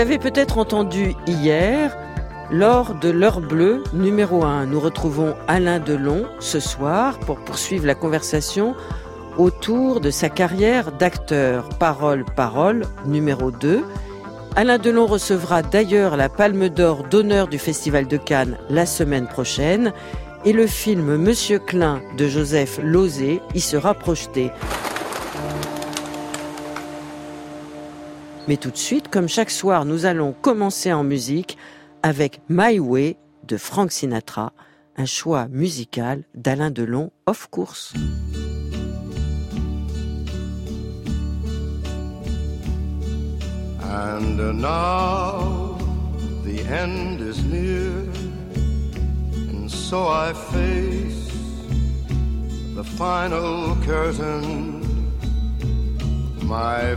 Vous l'avez peut-être entendu hier, lors de l'heure bleue numéro 1. Nous retrouvons Alain Delon ce soir pour poursuivre la conversation autour de sa carrière d'acteur. Parole, parole, numéro 2. Alain Delon recevra d'ailleurs la Palme d'Or d'honneur du Festival de Cannes la semaine prochaine et le film Monsieur Klein de Joseph Lozé y sera projeté. Mais tout de suite, comme chaque soir, nous allons commencer en musique avec My Way de Frank Sinatra, un choix musical d'Alain Delon, of course. And now the end is near, and so I face the final curtain. My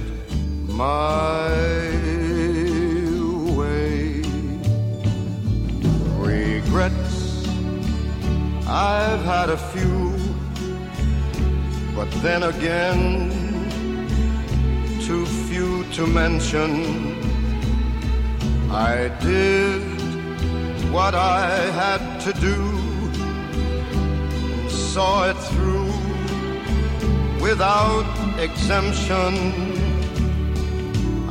my way. Regrets, I've had a few, but then again, too few to mention. I did what I had to do, saw it through without exemption.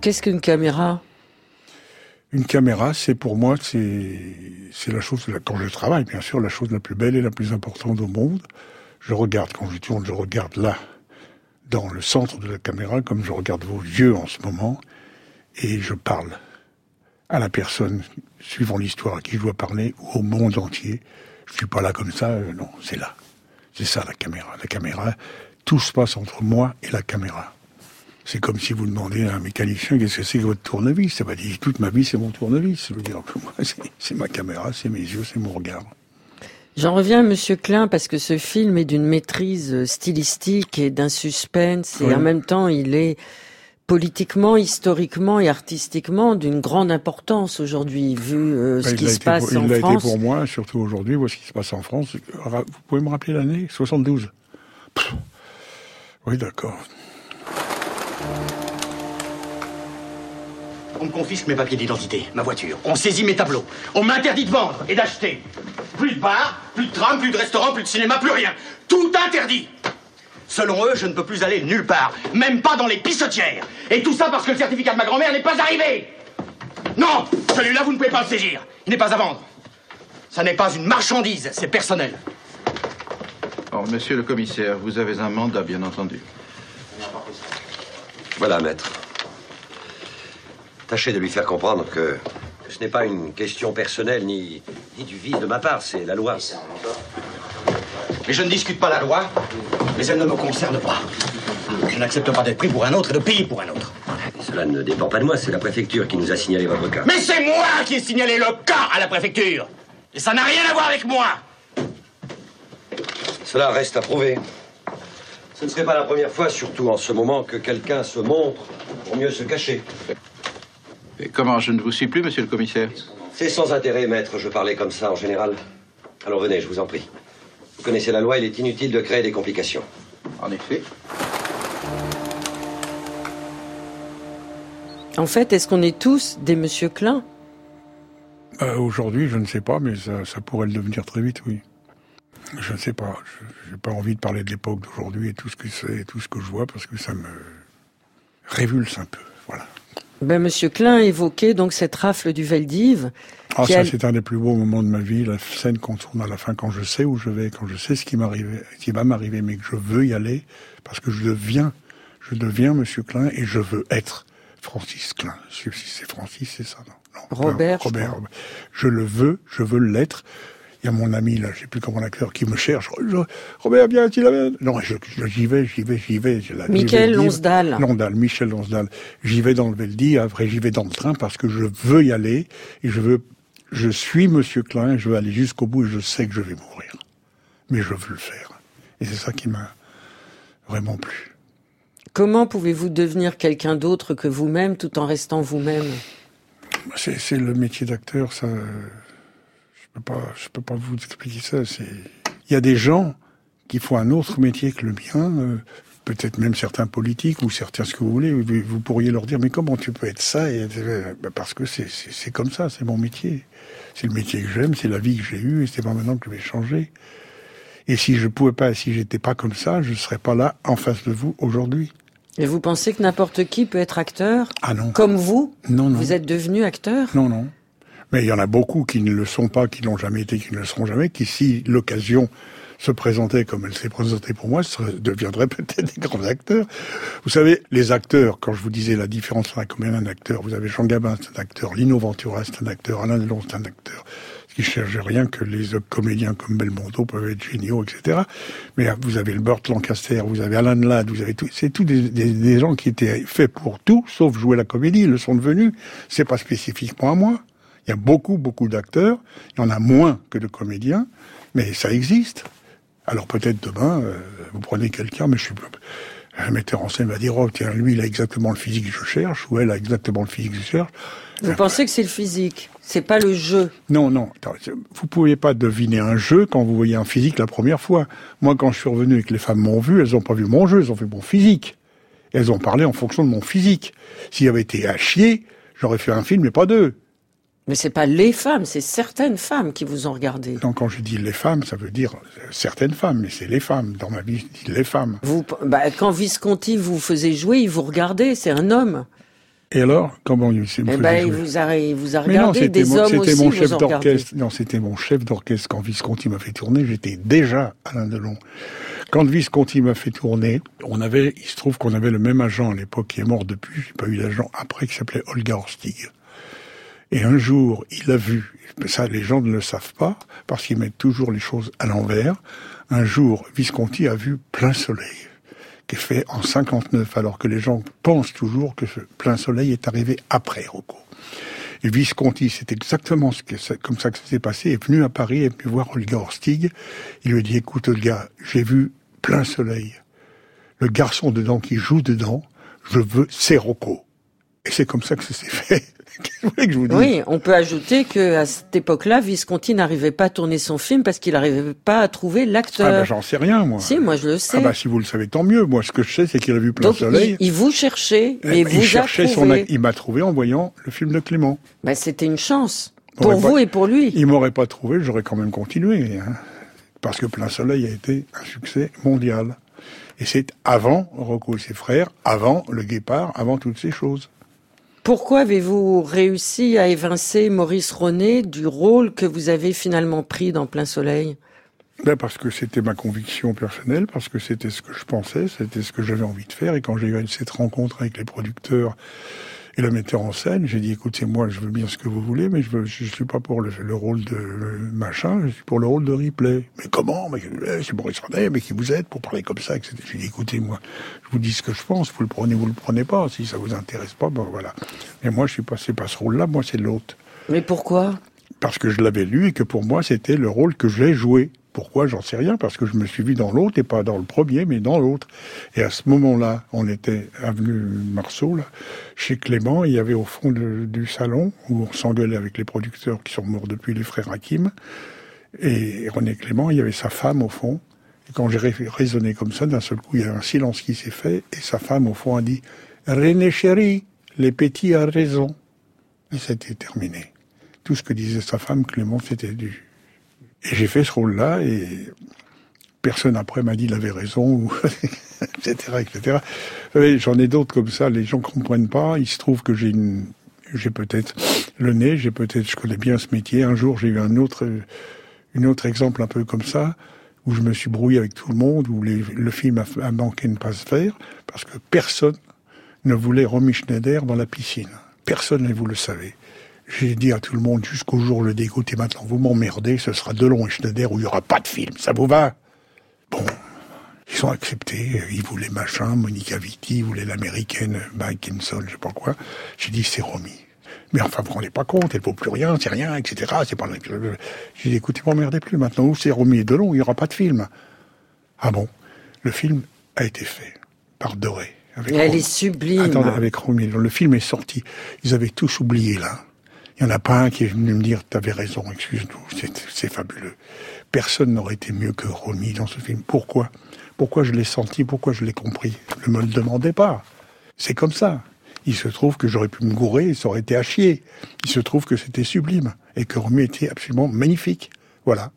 Qu'est-ce qu'une caméra? Une caméra, c'est pour moi, c'est la chose, quand je travaille, bien sûr, la chose la plus belle et la plus importante au monde. Je regarde, quand je tourne, je regarde là, dans le centre de la caméra, comme je regarde vos yeux en ce moment, et je parle à la personne, suivant l'histoire à qui je dois parler, ou au monde entier. Je suis pas là comme ça, euh, non, c'est là. C'est ça la caméra. La caméra, tout se passe entre moi et la caméra. C'est comme si vous demandez à un mécanicien qu'est-ce que c'est que votre tournevis? Ça va dire toute ma vie c'est mon tournevis. Dire, moi, c'est ma caméra, c'est mes yeux, c'est mon regard. J'en reviens à Monsieur Klein parce que ce film est d'une maîtrise stylistique et d'un suspense et en même temps il est politiquement, historiquement et artistiquement d'une grande importance aujourd'hui, vu euh, ce qui se passe en France. Il été pour moi, surtout aujourd'hui, ce qui se passe en France. Vous pouvez me rappeler l'année? 72 Oui, d'accord. On me confisque mes papiers d'identité, ma voiture. On saisit mes tableaux. On m'interdit de vendre et d'acheter. Plus de bar, plus de tram, plus de restaurant, plus de cinéma, plus rien. Tout interdit. Selon eux, je ne peux plus aller nulle part, même pas dans les pissotières. Et tout ça parce que le certificat de ma grand-mère n'est pas arrivé. Non, celui-là, vous ne pouvez pas le saisir. Il n'est pas à vendre. Ça n'est pas une marchandise, c'est personnel. Oh, monsieur le commissaire, vous avez un mandat, bien entendu. Voilà, maître. Tâchez de lui faire comprendre que, ce n'est pas une question personnelle ni, ni du vice de ma part, c'est la loi. Mais je ne discute pas la loi, mais elle ne me concerne pas. Je n'accepte pas d'être pris pour un autre et de payer pour un autre. cela ne dépend pas de moi, c'est la préfecture qui nous a signalé votre cas. Mais c'est moi qui ai signalé le cas à la préfecture Et ça n'a rien à voir avec moi Cela reste à prouver. Ce ne serait pas la première fois, surtout en ce moment, que quelqu'un se montre pour mieux se cacher. Et comment Je ne vous suis plus, monsieur le commissaire C'est sans intérêt, maître. Je parlais comme ça en général. Alors venez, je vous en prie. Vous connaissez la loi, il est inutile de créer des complications. En effet. En fait, est-ce qu'on est tous des monsieur Klein? Euh, Aujourd'hui, je ne sais pas, mais ça, pourrait le devenir très vite, oui. Je ne sais pas. Je n'ai pas envie de parler de l'époque d'aujourd'hui et tout ce que c'est et tout ce que je vois parce que ça me révulse un peu. Voilà. Ben, Monsieur Klein évoquait donc cette rafle du Veldiv. Ah, ça, c'est un des plus beaux moments de ma vie, la scène qu'on tourne à la fin, quand je sais où je vais, quand je sais ce qui m'arrive, qui va m'arriver, mais que je veux y aller, parce que je deviens, je deviens Monsieur Klein et je veux être Francis Klein. Si c'est Francis, c'est ça, non, Robert. Robert. Je le veux, je veux l'être il y a mon ami, là, je sais plus comment l'acteur, qui me cherche. Robert, viens, tu la Non, j'y vais, j'y vais, j'y vais. Michel Lonsdal. Lonsdal, Michel Lonsdal. J'y vais dans le Veldi, après j'y vais dans le train parce que je veux y aller et je veux, je suis Monsieur Klein, je veux aller jusqu'au bout et je sais que je vais mourir. Mais je veux le faire. Et c'est ça qui m'a vraiment plu. Comment pouvez-vous devenir quelqu'un d'autre que vous-même tout en restant vous-même? C'est le métier d'acteur, ça peux pas, je peux pas vous expliquer ça. C'est, il y a des gens qui font un autre métier que le mien, euh, peut-être même certains politiques ou certains ce que vous voulez. Vous pourriez leur dire, mais comment tu peux être ça et, ben Parce que c'est, c'est, comme ça, c'est mon métier. C'est le métier que j'aime, c'est la vie que j'ai eue, et c'est pas maintenant que je vais changer. Et si je pouvais pas, si j'étais pas comme ça, je serais pas là en face de vous aujourd'hui. Et vous pensez que n'importe qui peut être acteur Ah non. Comme vous? Non, non. Vous êtes devenu acteur? Non, non. Mais il y en a beaucoup qui ne le sont pas, qui n'ont jamais été, qui ne le seront jamais, qui, si l'occasion se présentait comme elle s'est présentée pour moi, deviendraient peut-être des grands acteurs. Vous savez, les acteurs, quand je vous disais la différence entre un comédien acteur, vous avez Jean Gabin, c'est un acteur, Lino Ventura, c'est un acteur, Alain Delon, c'est un acteur, qui cherche rien que les comédiens comme Belmondo peuvent être géniaux, etc. Mais vous avez le Burt Lancaster, vous avez Alan Ladd, vous avez tout, c'est tout des, des, des, gens qui étaient faits pour tout, sauf jouer la comédie, ils le sont devenus. C'est pas spécifiquement à moi. Il y a beaucoup, beaucoup d'acteurs. Il y en a moins que de comédiens, mais ça existe. Alors peut-être demain, euh, vous prenez quelqu'un, mais je suis un metteur en scène va dire oh tiens lui il a exactement le physique que je cherche ou elle a exactement le physique que je cherche. Vous pensez que c'est le physique, c'est pas le jeu? Non non, vous pouvez pas deviner un jeu quand vous voyez un physique la première fois. Moi quand je suis revenu et que les femmes m'ont vu, elles ont pas vu mon jeu, elles ont vu mon physique. elles ont parlé en fonction de mon physique. S'il avait été à chier, j'aurais fait un film mais pas deux. Mais c'est pas les femmes, c'est certaines femmes qui vous ont regardé. Donc quand je dis les femmes, ça veut dire certaines femmes, mais c'est les femmes. Dans ma vie, je dis les femmes. Vous, bah, quand Visconti vous faisait jouer, il vous regardait, c'est un homme. Et alors, comment il s'est Eh ben, il vous a, il vous a regardé, c'était des mon, hommes c'était aussi mon chef d'orchestre. Non, c'était mon chef d'orchestre quand Visconti m'a fait tourner. J'étais déjà Alain Delon. Quand Visconti m'a fait tourner, on avait, il se trouve qu'on avait le même agent à l'époque qui est mort depuis. J'ai pas eu d'agent après qui s'appelait Olga Horstig. Et un jour, il a vu, ça les gens ne le savent pas, parce qu'ils mettent toujours les choses à l'envers. Un jour, Visconti a vu plein soleil, qui est fait en 59, alors que les gens pensent toujours que ce plein soleil est arrivé après Rocco. Et Visconti, c'est exactement ce comme ça que ça s'est passé, est venu à Paris, est venu voir Olga Horstig. Il lui a dit, écoute Olga, j'ai vu plein soleil. Le garçon dedans qui joue dedans, je veux, c'est Rocco. Et c'est comme ça que ça s'est fait. Qu'est-ce que je vous dise? Oui, on peut ajouter que à cette époque-là, Visconti n'arrivait pas à tourner son film parce qu'il n'arrivait pas à trouver Ah ben, l'acteur. j'en sais rien, moi. si, moi je le sais. Ah bah si vous le savez, tant mieux. Moi, ce que je sais, c'est qu'il a vu plein Donc soleil. il, il vous cherchait, Eh mais ben, vous il cherchait a son, trouvé. il m'a trouvé en voyant le film de Clément. Ben, C'était une chance pour vous pas- et pour lui. Il m'aurait pas trouvé, j'aurais quand même continué. hein. Parce que Plein Soleil a été un succès mondial. Et c'est avant Rocco et ses frères, avant Le Guépard, avant toutes ces choses. Pourquoi avez-vous réussi à évincer Maurice René du rôle que vous avez finalement pris dans Plein Soleil? Ben parce que c'était ma conviction personnelle, parce que c'était ce que je pensais, c'était ce que j'avais envie de faire. Et quand j'ai eu cette rencontre avec les producteurs et le metteur en scène, j'ai dit écoutez, moi, je veux bien ce que vous voulez, mais je ne je suis pas pour le, le rôle de machin, je suis pour le rôle de Ripley. Mais comment? Mais euh, c'est Boris René, mais qui vous êtes pour parler comme ça etc. J'ai dit écoutez, moi, je vous dis ce que je pense, vous le prenez, vous le prenez pas. Si ça vous intéresse pas, ben voilà. Mais moi, je suis passé pas ce rôle-là, moi, c'est l'autre Mais pourquoi? Parce que je l'avais lu et que pour moi c'était le rôle que j'ai joué. Pourquoi J'en sais rien, parce que je me suis vu dans l'autre et pas dans le premier, mais dans l'autre. Et à ce moment-là, on était avenue Marceau, chez Clément, il y avait au fond du salon où on s'engueulait avec les producteurs qui sont morts depuis, les frères Hakim. Et René Clément, il y avait sa femme au fond. Et quand j'ai raisonné comme ça, d'un seul coup, il y a un silence qui s'est fait et sa femme au fond a dit René chéri, les petits a raison. Et c'était terminé tout ce que disait sa femme, Clément, c'était du. Et j'ai fait ce rôle-là et personne après m'a dit il avait raison, ou etc., etc. J'en ai d'autres comme ça, les gens comprennent pas. Il se trouve que j'ai une, j'ai peut-être le nez, j'ai peut-être, je connais bien ce métier. Un jour, j'ai eu un autre, une autre exemple un peu comme ça, où je me suis brouillé avec tout le monde, où le film a, manqué de ne pas se faire, parce que personne ne voulait Romy Schneider dans la piscine. Personne, et vous le savez. J'ai dit à tout le monde jusqu'au jour le dégoût, et maintenant vous m'emmerdez, ce sera Delon et Schneider où il n'y aura pas de film, ça vous va? Bon, ils ont accepté, ils voulaient machin, Monica Vitti, ils voulaient l'américaine Mackinson, je sais pas quoi. J'ai dit c'est Romy. Mais enfin, vous vous rendez pas compte, elle vaut plus rien, c'est rien, etc. C'est pas. J'ai dit écoutez, m'emmerdez plus maintenant, où c'est Romy et Delon, il n'y aura pas de film? Ah bon? Le film a été fait par Doré. avec Elle est sublime. Attendez, avec Romy, le film est sorti. Ils avaient tous oublié là. Il n'y en a pas un qui est venu me dire T'avais raison, excuse-nous, c'est- fabuleux. Personne n'aurait été mieux que Romy dans ce film. Pourquoi? Pourquoi je l'ai senti? Pourquoi je l'ai compris? Ne me le demandez pas. C'est comme ça. Il se trouve que j'aurais pu me gourer et ça aurait été à chier. Il se trouve que c'était sublime et que Romy était absolument magnifique. Voilà.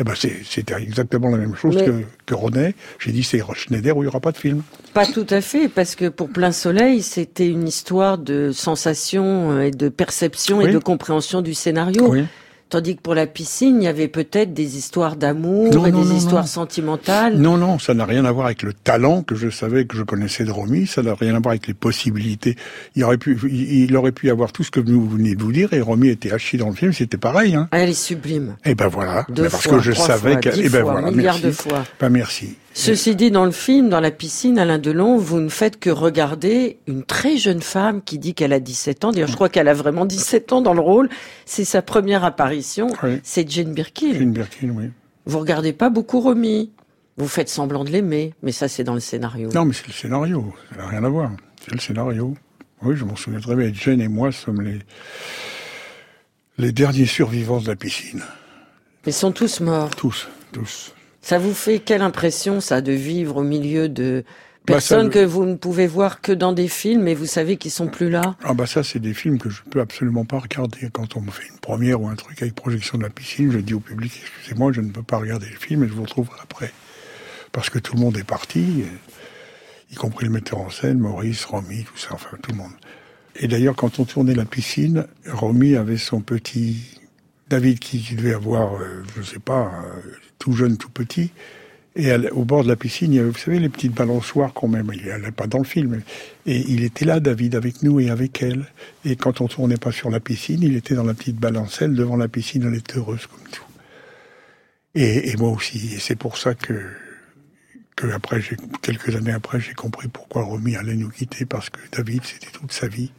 Eh ben c'est- c'était exactement la même chose Mais- que, que René. J'ai dit c'est Schneider où il n'y aura pas de film. Pas tout à fait, parce que pour Plein Soleil, c'était une histoire de sensation euh, et de perception et de compréhension du scénario. Oui. Tandis que pour la piscine, il y avait peut-être des histoires d'amour et non, des non, histoires non. sentimentales. Non, non, ça n'a rien à voir avec le talent que je savais que je connaissais de Romy, ça n'a rien à voir avec les possibilités. Il aurait pu, il, aurait pu avoir tout ce que vous venez de vous dire et Romy était haché dans le film, c'était pareil, hein. Elle est sublime. Et ben voilà, Deux parce fois, que je trois savais fois, que, dix et ben fois, voilà, milliards merci. de fois. Ben merci. Ceci dit, dans le film, dans la piscine, Alain Delon, vous ne faites que regarder une très jeune femme qui dit qu'elle a 17 ans. D'ailleurs, je crois qu'elle a vraiment 17 ans dans le rôle. C'est sa première apparition. Oui. C'est Jane Birkin. Jane Birkin, oui. Vous regardez pas beaucoup Romy. Vous faites semblant de l'aimer, mais ça, c'est dans le scénario. Non, mais c'est le scénario, ça n'a rien à voir. C'est le scénario. Oui, je m'en souviens très bien. Jane et moi sommes les, les derniers survivants de la piscine. Ils sont tous morts. Tous, tous. Ça vous fait quelle impression, ça, de vivre au milieu de Bah, personnes ça- que vous ne pouvez voir que dans des films et vous savez qu'ils sont plus là? Ah bah ça, c'est des films que je peux absolument pas regarder. Quand on me fait une première ou un truc avec projection de la piscine, je dis au public, excusez-moi, je ne peux pas regarder le film et je vous retrouverai après. Parce que tout le monde est parti, y compris le metteur en scène, Maurice, Romy, tout ça, enfin tout le monde. Et d'ailleurs, quand on tournait la piscine, Romy avait son petit David qui devait avoir, euh, je sais pas, euh, tout jeune, tout petit. Et au bord de la piscine, il y avait, vous savez, les petites balançoires qu'on met. Il n'est pas dans le film. Et il était là, David, avec nous et avec elle. Et quand on tournait pas sur la piscine, il était dans la petite balancelle devant la piscine. Elle était heureuse comme tout. Et, moi aussi. Et c'est pour ça que, que après, quelques années après, j'ai compris pourquoi Romy allait nous quitter. Parce que David, c'était toute sa vie.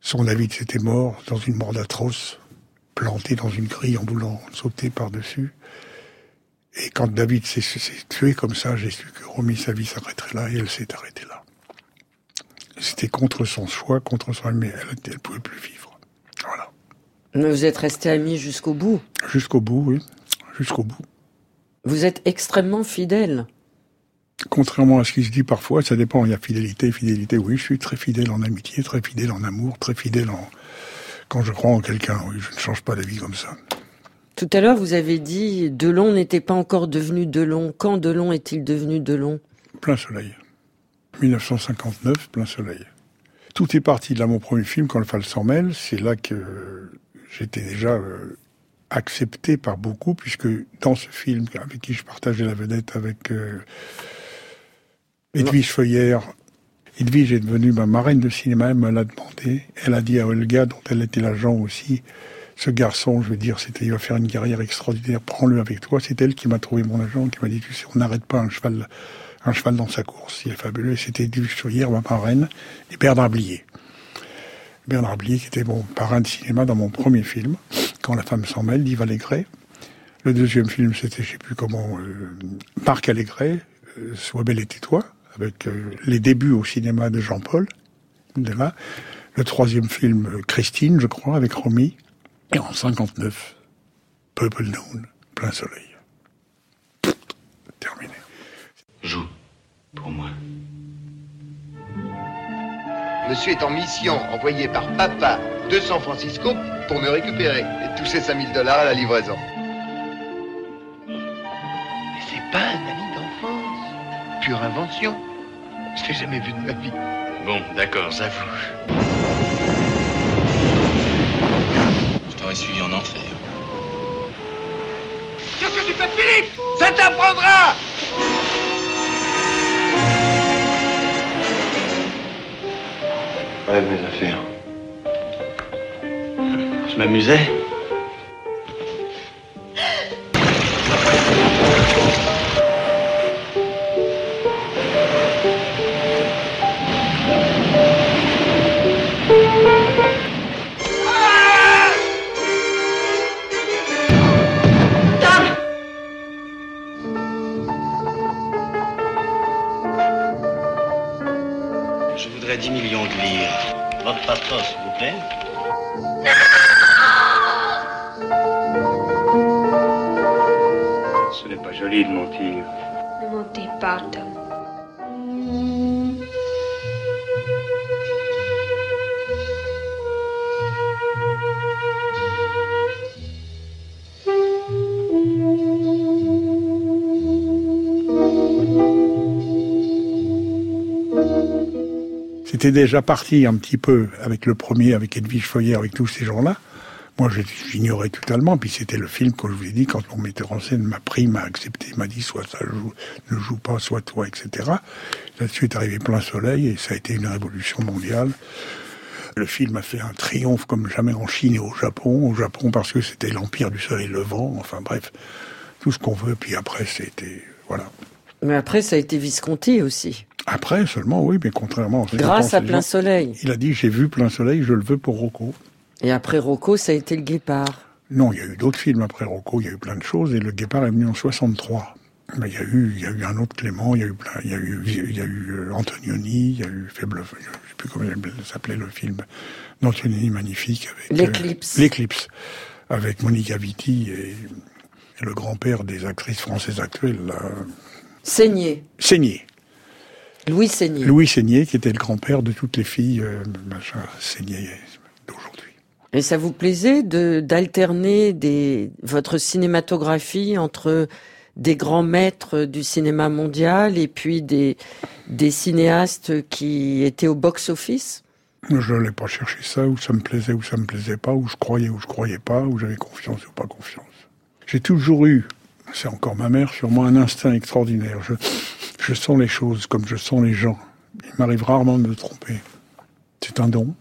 Son David, c'était mort dans une mort atroce, planté dans une grille en voulant sauter par-dessus. Et quand David s'est tué comme ça, j'ai su que Romy, sa vie s'arrêterait là, et elle s'est arrêtée là. C'était contre son choix, contre son... Mais elle ne pouvait plus vivre. Voilà. Mais Vous êtes restés amis jusqu'au bout. Jusqu'au bout, oui. Jusqu'au bout. Vous êtes extrêmement fidèle. Contrairement à ce qui se dit parfois, ça dépend. Il y a fidélité, fidélité. Oui, je suis très fidèle en amitié, très fidèle en amour, très fidèle en... Quand je crois en quelqu'un, oui, je ne change pas d'avis comme ça. Tout à l'heure, vous avez dit Delon n'était pas encore devenu Delon. Quand Delon est-il devenu Delon? Plein soleil. 1959, plein soleil. Tout est parti de là, mon premier film, Quand le Fall s'en mêle. C'est là que j'étais déjà euh, accepté par beaucoup, puisque dans ce film, avec qui je partageais la vedette, avec euh, Edwige Feuillère, Edwige est devenue ma marraine de cinéma, elle me l'a demandé. Elle a dit à Olga, dont elle était l'agent aussi, ce garçon, je veux dire, c'était, il va faire une carrière extraordinaire, prends-le avec toi. C'est elle qui m'a trouvé mon agent, qui m'a dit, tu sais, on n'arrête pas un cheval, un cheval dans sa course. Il est fabuleux. C'était Edwige Feuillère, ma marraine, et Bernard Blier. Bernard Blier, qui était mon parrain de cinéma dans mon premier film, Quand la femme s'en mêle, d'Yves Allégret. Le deuxième film, c'était, je sais plus comment, euh, Marc Allégret, euh, Sois belle et tais-toi, avec euh, les débuts au cinéma de Jean-Paul. Le troisième film, euh, Christine, je crois, avec Romy. Et en 59, Purple Noon, plein soleil. Terminé. Joue pour moi. Monsieur est en mission envoyée par papa de San Francisco pour me récupérer et toucher 5000 dollars à la livraison. Mais c'est pas un ami d'enfance. Pure invention. Je l'ai jamais vu de ma vie. Bon, d'accord, j'avoue. Je t'aurais suivi en enfer. Qu'est-ce que tu fais, Philippe? Ça t'apprendra Ouais, mes affaires. Je m'amusais. 10 millions de livres. Votre passeport, s'il vous plaît. Ce n'est pas joli de mentir. Ne mentez pas, Tom. C'était déjà parti un petit peu avec le premier, avec Edwige Feuillère, avec tous ces gens-là. Moi, j'ignorais totalement. Puis c'était le film, comme je vous l'ai dit, quand mon metteur en scène m'a pris, m'a accepté, m'a dit soit ça ne joue pas, soit toi, etc. Là-dessus est arrivé plein soleil et ça a été une révolution mondiale. Le film a fait un triomphe comme jamais en Chine et au Japon. Au Japon parce que c'était l'empire du soleil levant. Enfin bref, tout ce qu'on veut. Puis après, c'était voilà. Mais après, ça a été Visconti aussi. Après seulement, oui, mais contrairement. Grâce à Plein gens- Soleil. Il a dit j'ai vu plein soleil, je le veux pour Rocco. Et après Rocco, ça a été le Guépard. Non, il y a eu d'autres films après Rocco, il y a eu plein de choses, et Le Guépard est venu en 63. Mais il y a eu, il y a eu un autre Clément, il y a eu plein, il y a eu, il y a eu euh, Antonioni, il y a eu Faible, je sais plus comment il s'appelait le film d'Antonioni magnifique avec euh, L'Éclipse. L'Éclipse avec Monica Vitti et, et le grand-père des actrices françaises actuelles, là, Saigné. Seigné. Louis Saigné. Louis Seigné, qui était le grand-père de toutes les filles, euh, Seigné d'aujourd'hui. Et ça vous plaisait de d'alterner des votre cinématographie entre des grands maîtres du cinéma mondial et puis des des cinéastes qui étaient au box-office? Je n'allais pas chercher ça, où ça me plaisait, ou ça me plaisait pas, où je croyais, ou je croyais pas, où j'avais confiance ou pas confiance. J'ai toujours eu, c'est encore ma mère, sur moi un instinct extraordinaire. Je, je sens les choses comme je sens les gens. Il m'arrive rarement de me tromper. C'est un don,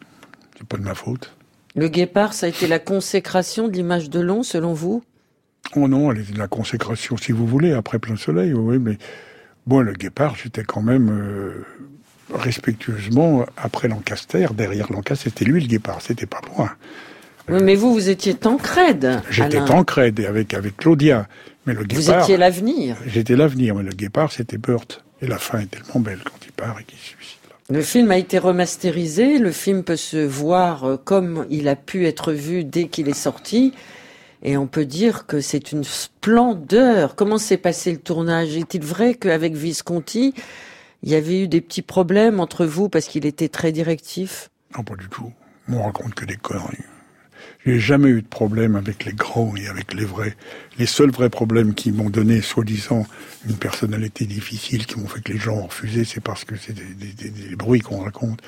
c'est pas de ma faute. Le guépard, ça a été la consécration de l'image de Long, selon vous? Oh non, elle était de la consécration, si vous voulez, après plein soleil, oui, mais bon, le guépard, j'étais quand même euh, respectueusement après Lancaster, derrière Lancaster, c'était lui le guépard, c'était pas moi. Oui, mais vous, vous étiez Tancred. J'étais. Tancred avec avec Claudia, mais le Vous guépard. étiez l'avenir. J'étais l'avenir, mais le guépard, c'était Burt. Et la fin est tellement belle quand il part et qu'il se suicide. Le film a été remasterisé. Le film peut se voir euh, comme il a pu être vu dès qu'il est sorti. Et on peut dire que c'est une splendeur. Comment s'est passé le tournage? Est-il vrai qu'avec Visconti, il y avait eu des petits problèmes entre vous parce qu'il était très directif? Non, pas du tout. On raconte que des conneries. J'ai jamais eu de problème avec les grands et avec les vrais. Les seuls vrais problèmes qui m'ont donné, soi-disant, une personnalité difficile, qui m'ont fait que les gens ont refusé, c'est parce que c'est des, bruits qu'on raconte.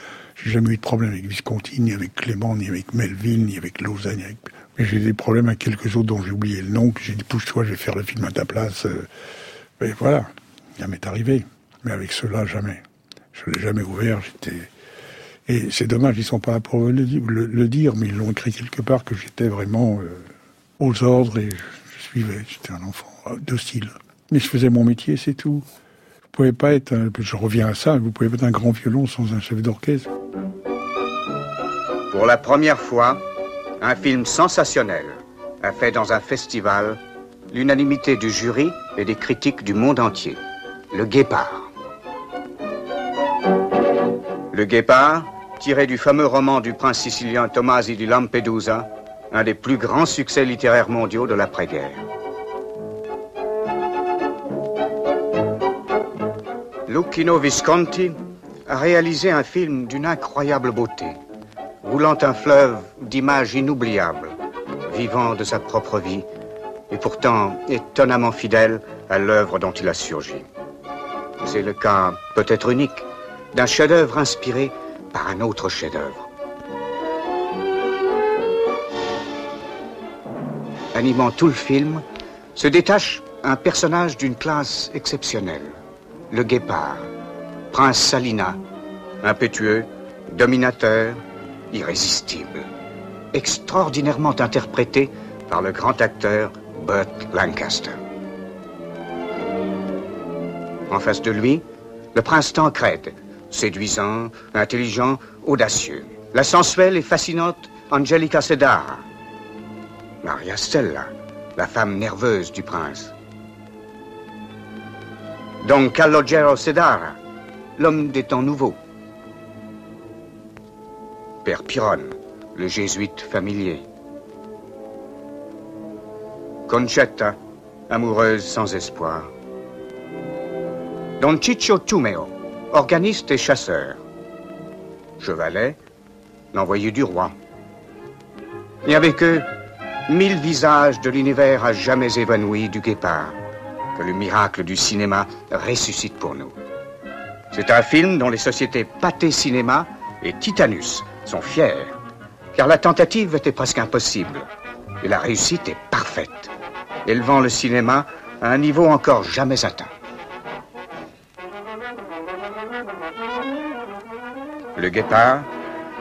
J'ai jamais eu de problème avec Visconti, ni avec Clément, ni avec Melville, ni avec Lausanne. ni Mais j'ai des problèmes avec quelques autres dont j'ai oublié le nom, que j'ai dit, pousse-toi, je vais faire le film à ta place. euh. Et voilà, ça m'est arrivé. Mais avec ceux-là, jamais. Je l'ai jamais ouvert, j'étais... Et c'est dommage, ils sont pas là pour le, di- le- le dire, mais ils l'ont écrit quelque part que j'étais vraiment euh, aux ordres et je, suivais. J'étais un enfant euh, docile. Mais je faisais mon métier, c'est tout. Vous pouvez pas être, je reviens à ça, vous pouvez pas être un grand violon sans un chef d'orchestre. Pour la première fois, un film sensationnel a fait dans un festival l'unanimité du jury et des critiques du monde entier. Le Guépard. Le Guépard, tiré du fameux roman du prince sicilien Tomasi di Lampedusa, un des plus grands succès littéraires mondiaux de l'après-guerre. Lucchino Visconti a réalisé un film d'une incroyable beauté, roulant un fleuve d'images inoubliables, vivant de sa propre vie et pourtant étonnamment fidèle à l'œuvre dont il a surgi. C'est le cas, peut-être unique, d'un chef-d'œuvre inspiré par un autre chef-d'œuvre. Animant tout le film, se détache un personnage d'une classe exceptionnelle, le guépard, prince Salina, impétueux, dominateur, irrésistible, extraordinairement interprété par le grand acteur Burt Lancaster. En face de lui, le prince Tancred, séduisant, intelligent, audacieux. La sensuelle et fascinante Angelica Sedara. Maria Stella, la femme nerveuse du prince. Don Calogero Sedara, l'homme des temps nouveaux. Père Piron, le jésuite familier. Concetta, amoureuse sans espoir. Don Ciccio Tumeo, organiste et chasseur. Chevalet, l'envoyé du roi. Et avec eux, mille visages de l'univers à jamais évanoui du guépard, que le miracle du cinéma ressuscite pour nous. C'est un film dont les sociétés Pathé Cinéma et Titanus sont fiers, car la tentative était presque impossible, et la réussite est parfaite, élevant le cinéma à un niveau encore jamais atteint. Le guépard,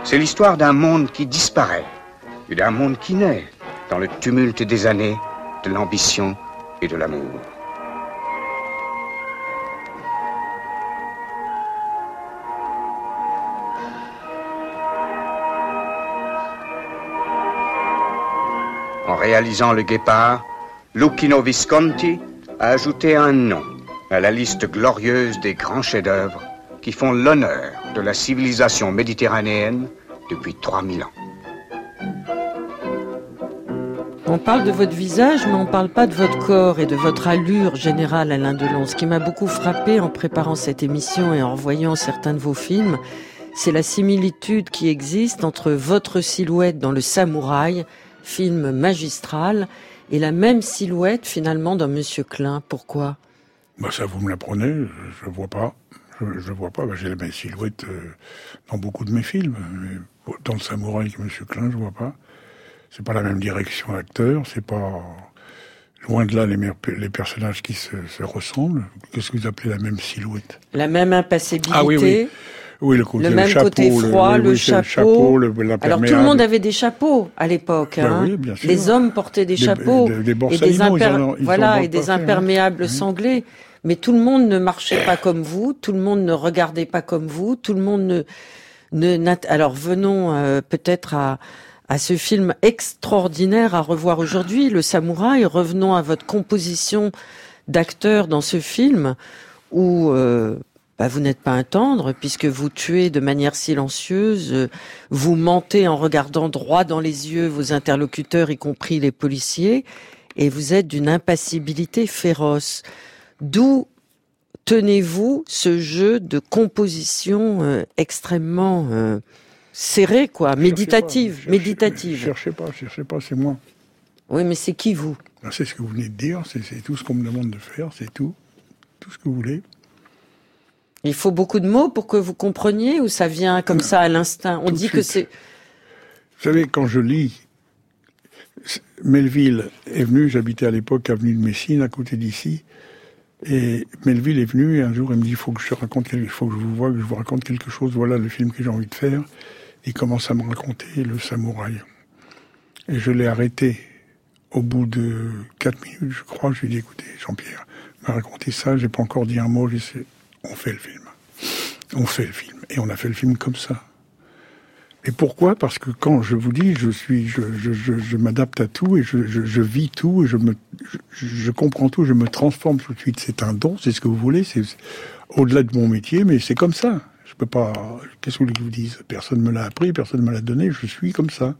c'est l'histoire d'un monde qui disparaît et d'un monde qui naît dans le tumulte des années, de l'ambition et de l'amour. En réalisant le guépard, Lucchino Visconti a ajouté un nom à la liste glorieuse des grands chefs-d'œuvre qui font l'honneur de la civilisation méditerranéenne depuis 3000 ans. On parle de votre visage, mais on ne parle pas de votre corps et de votre allure générale, Alain Delon. Ce qui m'a beaucoup frappé en préparant cette émission et en revoyant certains de vos films, c'est la similitude qui existe entre votre silhouette dans Le Samouraï, film magistral, et la même silhouette finalement dans Monsieur Klein. Pourquoi? Bah ça, vous me l'apprenez, je, je vois pas. Je ne vois pas. Bah, J'ai la même silhouette euh, dans beaucoup de mes films. Mais dans le samouraï avec M. Klein, je vois pas. C'est pas la même direction d'acteur. C'est pas loin de là les, meilleurs pe- les personnages qui se, se ressemblent. Qu'est-ce que vous appelez la même silhouette? La même impassibilité? Ah oui, oui. Oui, le, côté, Le même chapeau, côté froid, le, oui, chapeau. le, Alors tout le monde avait des chapeaux à l'époque. Ben hein. oui. Les hommes portaient des Des- chapeaux des- des et des, imper- voilà, et des hein. imperméables Oui. sanglés. Mais tout le monde ne marchait pas comme vous, tout le monde ne regardait pas comme vous, tout le monde ne... Alors venons euh, peut-être à, à ce film extraordinaire à revoir aujourd'hui, Le Samouraï. Revenons à votre composition d'acteur dans ce film où euh, bah, vous n'êtes pas un tendre puisque vous tuez de manière silencieuse, euh, vous mentez en regardant droit dans les yeux vos interlocuteurs, y compris les policiers, et vous êtes d'une impassibilité féroce. D'où tenez-vous ce jeu de composition euh, extrêmement euh, serré, quoi, méditative, méditative? Cherchez pas, cherchez pas, c'est moi. Oui, mais c'est qui vous? C'est ce que vous venez de dire, c'est tout ce qu'on me demande de faire, c'est tout. Tout ce que vous voulez. Il faut beaucoup de mots pour que vous compreniez ou ça vient comme ça à l'instinct? On dit que c'est Vous savez, quand je lis, Melville est venu, j'habitais à l'époque avenue de Messine, à côté d'ici, et Melville est venu et un jour il me dit, il faut que je te raconte, quelque- il faut que je vous vois, que je vous raconte quelque chose, voilà le film que j'ai envie de faire. Il commence à me raconter Le Samouraï. Et je l'ai arrêté au bout de quatre minutes, je crois, je lui ai dit, écoutez, Jean-Pierre, m'a raconté ça, j'ai pas encore dit un mot, j'ai on fait le film. On fait le film. Et on a fait le film comme ça. Et pourquoi? Parce que quand je vous dis, je suis, je, je, je, je m'adapte à tout et je, vis tout et je me, je, je comprends tout, je me transforme tout de suite. C'est un don, c'est ce que vous voulez, c'est au-delà de mon métier, mais c'est comme ça. Je peux pas. Qu'est-ce que vous vous dise? Personne me l'a appris, personne me l'a donné. Je suis comme ça.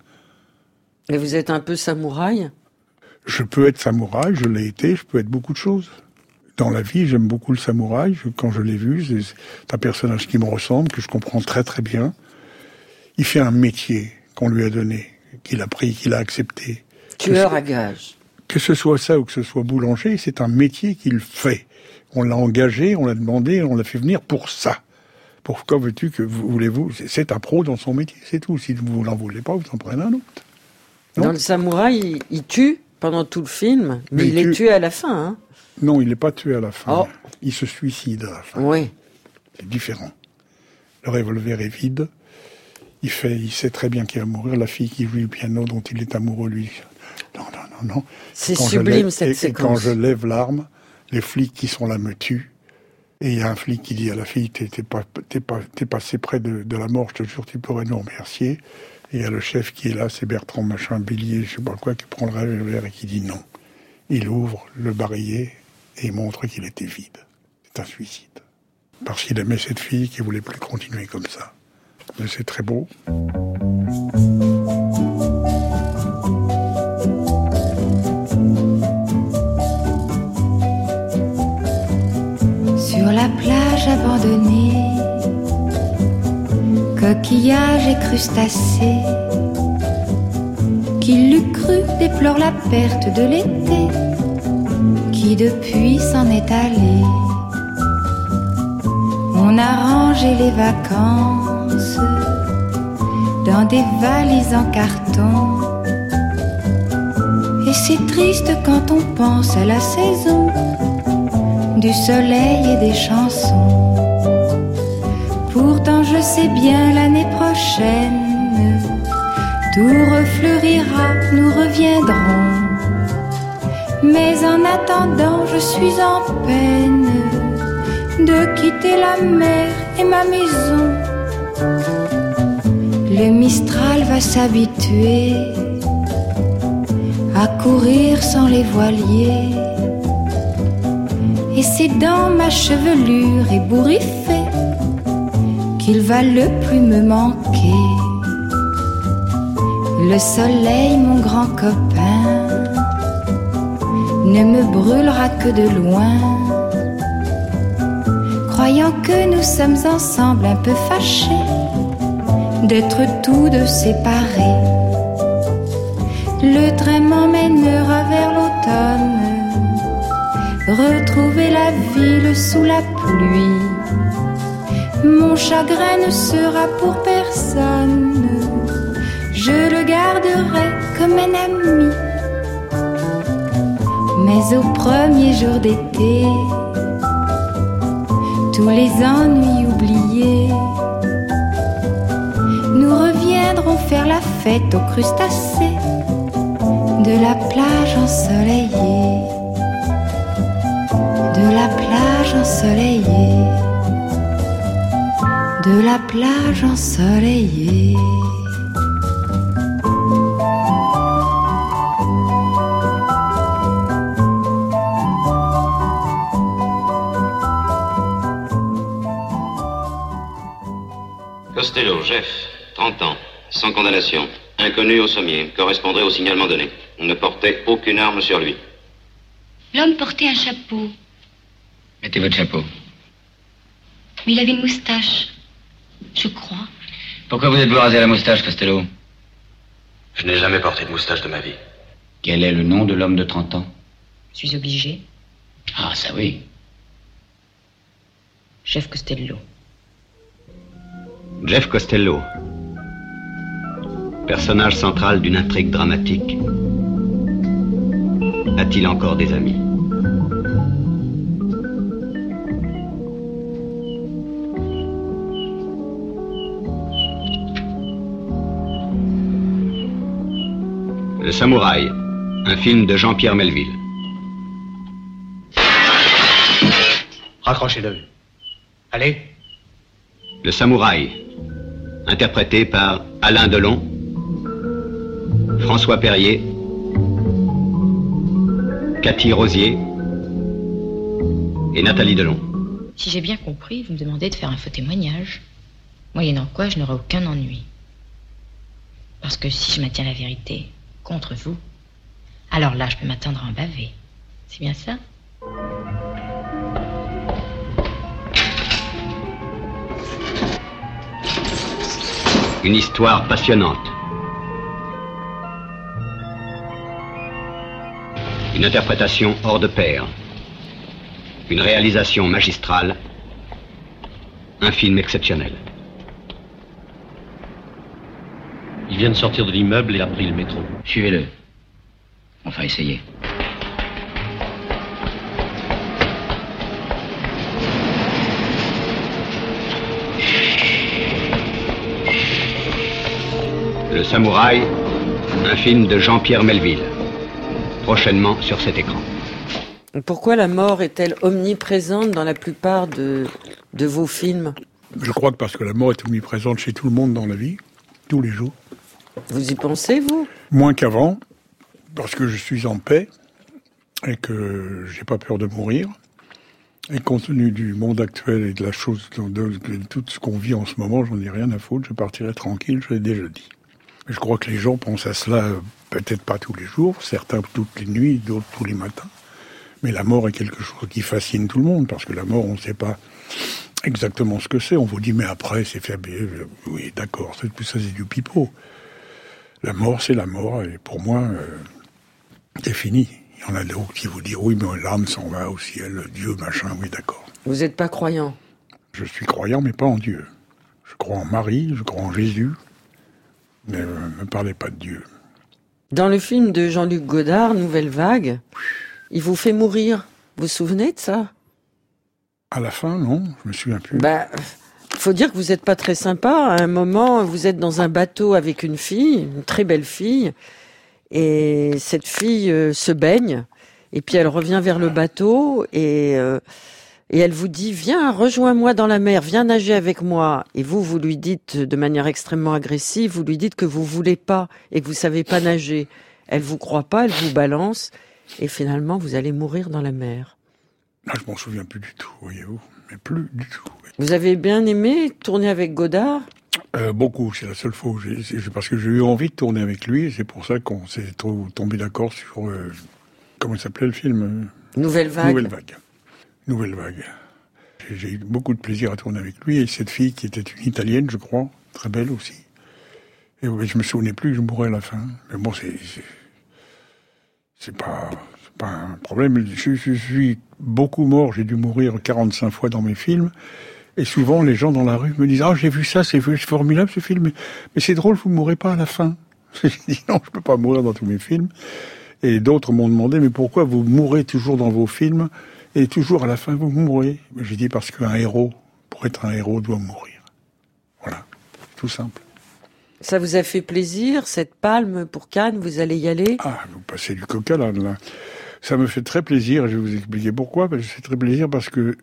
Et vous êtes un peu samouraï? Je peux être samouraï, je l'ai été, je peux être beaucoup de choses. Dans la vie, j'aime beaucoup le samouraï. Quand je l'ai vu, c'est un personnage qui me ressemble, que je comprends très très bien. Il fait un métier qu'on lui a donné, qu'il a pris, qu'il a accepté. Tueur à gage. Que ce soit ça ou que ce soit boulanger, c'est un métier qu'il fait. On l'a engagé, on l'a demandé, on l'a fait venir pour ça. Pourquoi veux-tu que vous- voulez-vous C'est- un pro dans son métier, c'est tout. Si vous n'en voulez pas, vous en prenez un autre. Non. Dans le samouraï, il, il tue pendant tout le film, mais, Mais il il est tué à la fin. Hein Non, il n'est pas tué à la fin. Oh. Il se suicide à la fin. oui. C'est différent. Le revolver est vide. Il fait, il sait très bien qu'il va mourir. La fille qui joue du piano dont il est amoureux, lui. Non, non, non, non. C'est sublime, lève- cette et- et séquence. quand je lève l'arme, les flics qui sont là me tuent. Et il y a un flic qui dit à la fille, t'es pas, passé près de, de la mort, je te jure, tu pourrais nous remercier. Et il y a le chef qui est là, c'est Bertrand Machin, Bélier, je sais pas quoi, qui prend le revolver et qui dit non. Il ouvre le barillet et montre qu'il était vide. C'est un suicide. Parce qu'il aimait cette fille qui voulait plus continuer comme ça. C'est très beau. Sur la plage abandonnée, coquillages et crustacés, qui l'eût cru déplore la perte de l'été, qui depuis s'en est allé. On a rangé les vacances dans des valises en carton. Et c'est triste quand on pense à la saison du soleil et des chansons. Pourtant je sais bien l'année prochaine, tout refleurira, nous reviendrons. Mais en attendant, je suis en peine de quitter la mer et ma maison. Le Mistral va s'habituer à courir sans les voiliers. Et c'est dans ma chevelure ébouriffée qu'il va le plus me manquer. Le soleil, mon grand copain, ne me brûlera que de loin. Croyant que nous sommes ensemble un peu fâchés d'être tous deux séparés. Le train m'emmènera vers l'automne retrouver la ville sous la pluie Mon chagrin ne sera pour personne. Je le garderai comme un ami. Mais au premier jour d'été, tous les ennuis oubliés, faire la fête aux crustacés de la plage ensoleillée, de la plage ensoleillée, de la plage ensoleillée. Costello, Jeff, 30 ans, sans condamnation, inconnu au sommier, correspondrait au signalement donné. On ne portait aucune arme sur lui. L'homme portait un chapeau, Mettez votre chapeau. mais il avait une moustache. Je crois. Pourquoi vous êtes-vous rasé la moustache, Costello Je n'ai jamais porté de moustache de ma vie. Quel est le nom de l'homme de 30 ans Je suis obligé. Ah, ça oui. Jeff Costello. Jeff Costello. Personnage central d'une intrigue dramatique. A-t-il encore des amis? Le Samouraï, un film de Jean-Pierre Melville. Raccrochez-le. Allez. Le Samouraï, interprété par Alain Delon, François Perrier, Cathy Rosier et Nathalie Delon. Si j'ai bien compris, vous me demandez de faire un faux témoignage. Moyennant quoi, je n'aurai aucun ennui. Parce que si je maintiens la vérité contre vous, alors là, je peux m'attendre à en baver. C'est bien ça? Une histoire passionnante. Une interprétation hors de pair. Une réalisation magistrale. Un film exceptionnel. Il vient de sortir de l'immeuble et a pris le métro. Suivez-le. Enfin, essayez. Le Samouraï, un film de Jean-Pierre Melville. Prochainement sur cet écran. Pourquoi la mort est-elle omniprésente dans la plupart de, de vos films? Je crois que parce que la mort est omniprésente chez tout le monde dans la vie, tous les jours. Vous y pensez, vous? Moins qu'avant, parce que je suis en paix et que j'ai pas peur de mourir. Et compte tenu du monde actuel et de la chose, de, de- de tout ce qu'on vit en ce moment, j'en ai rien à foutre, je partirai tranquille, je l'ai déjà dit. Je crois que les gens pensent à cela, euh, peut-être pas tous les jours, certains toutes les nuits, d'autres tous les matins. Mais la mort est quelque chose qui fascine tout le monde, parce que la mort, on ne sait pas exactement ce que c'est. On vous dit, mais après, c'est fait. euh, Oui, d'accord, tout ça, c'est du pipeau. La mort, c'est la mort, et pour moi, euh, c'est fini. Il y en a d'autres qui vous disent, oui, mais l'âme s'en va au ciel, Dieu, machin, oui, d'accord. Vous n'êtes pas croyant? Je suis croyant, mais pas en Dieu. Je crois en Marie, je crois en Jésus, mais ne me parlez pas de Dieu. Dans le film de Jean-Luc Godard, Nouvelle Vague, il vous fait mourir. Vous vous souvenez de ça? À la fin, non, je me souviens plus. Bah, faut dire que vous n'êtes pas très sympa. À un moment, vous êtes dans un bateau avec une fille, une très belle fille, et cette fille euh, se baigne, et puis elle revient vers le bateau, et, euh, et elle vous dit, viens, rejoins-moi dans la mer, viens nager avec moi. Et vous, vous lui dites de manière extrêmement agressive, vous lui dites que vous voulez pas et que vous savez pas nager. Elle vous croit pas, elle vous balance, et finalement, vous allez mourir dans la mer. Ah, je m'en souviens plus du tout, voyez-vous. Mais plus du tout. Vous avez bien aimé tourner avec Godard? Euh, beaucoup, c'est la seule fois où j'ai... c'est parce que j'ai eu envie de tourner avec lui, et c'est pour ça qu'on s'est trop tombé d'accord sur... euh, comment s'appelait le film? Nouvelle Vague. Nouvelle Vague. Nouvelle Vague. J'ai- eu beaucoup de plaisir à tourner avec lui, et cette fille qui était une Italienne, je crois, très belle aussi. Et je me souvenais plus que je mourrais à la fin. Mais bon, c'est... c'est- pas... un problème. Je, suis beaucoup mort, j'ai dû mourir 45 fois dans mes films. Et souvent, les gens dans la rue me disent Ah, j'ai vu ça, c'est formidable ce film, mais, c'est drôle, vous mourrez pas à la fin. J'ai dit Non, je peux pas mourir dans tous mes films. Et d'autres m'ont demandé Mais pourquoi vous mourrez toujours dans vos films? Et toujours à la fin vous mourrez J'ai dit Parce qu'un héros, pour être un héros, doit mourir. Voilà, tout simple. Ça vous a fait plaisir, cette palme pour Cannes Vous allez y aller? Ah, vous passez du coq à l'âne, là. Ça me fait très plaisir, et je vais vous expliquer pourquoi. Ça fait très plaisir parce que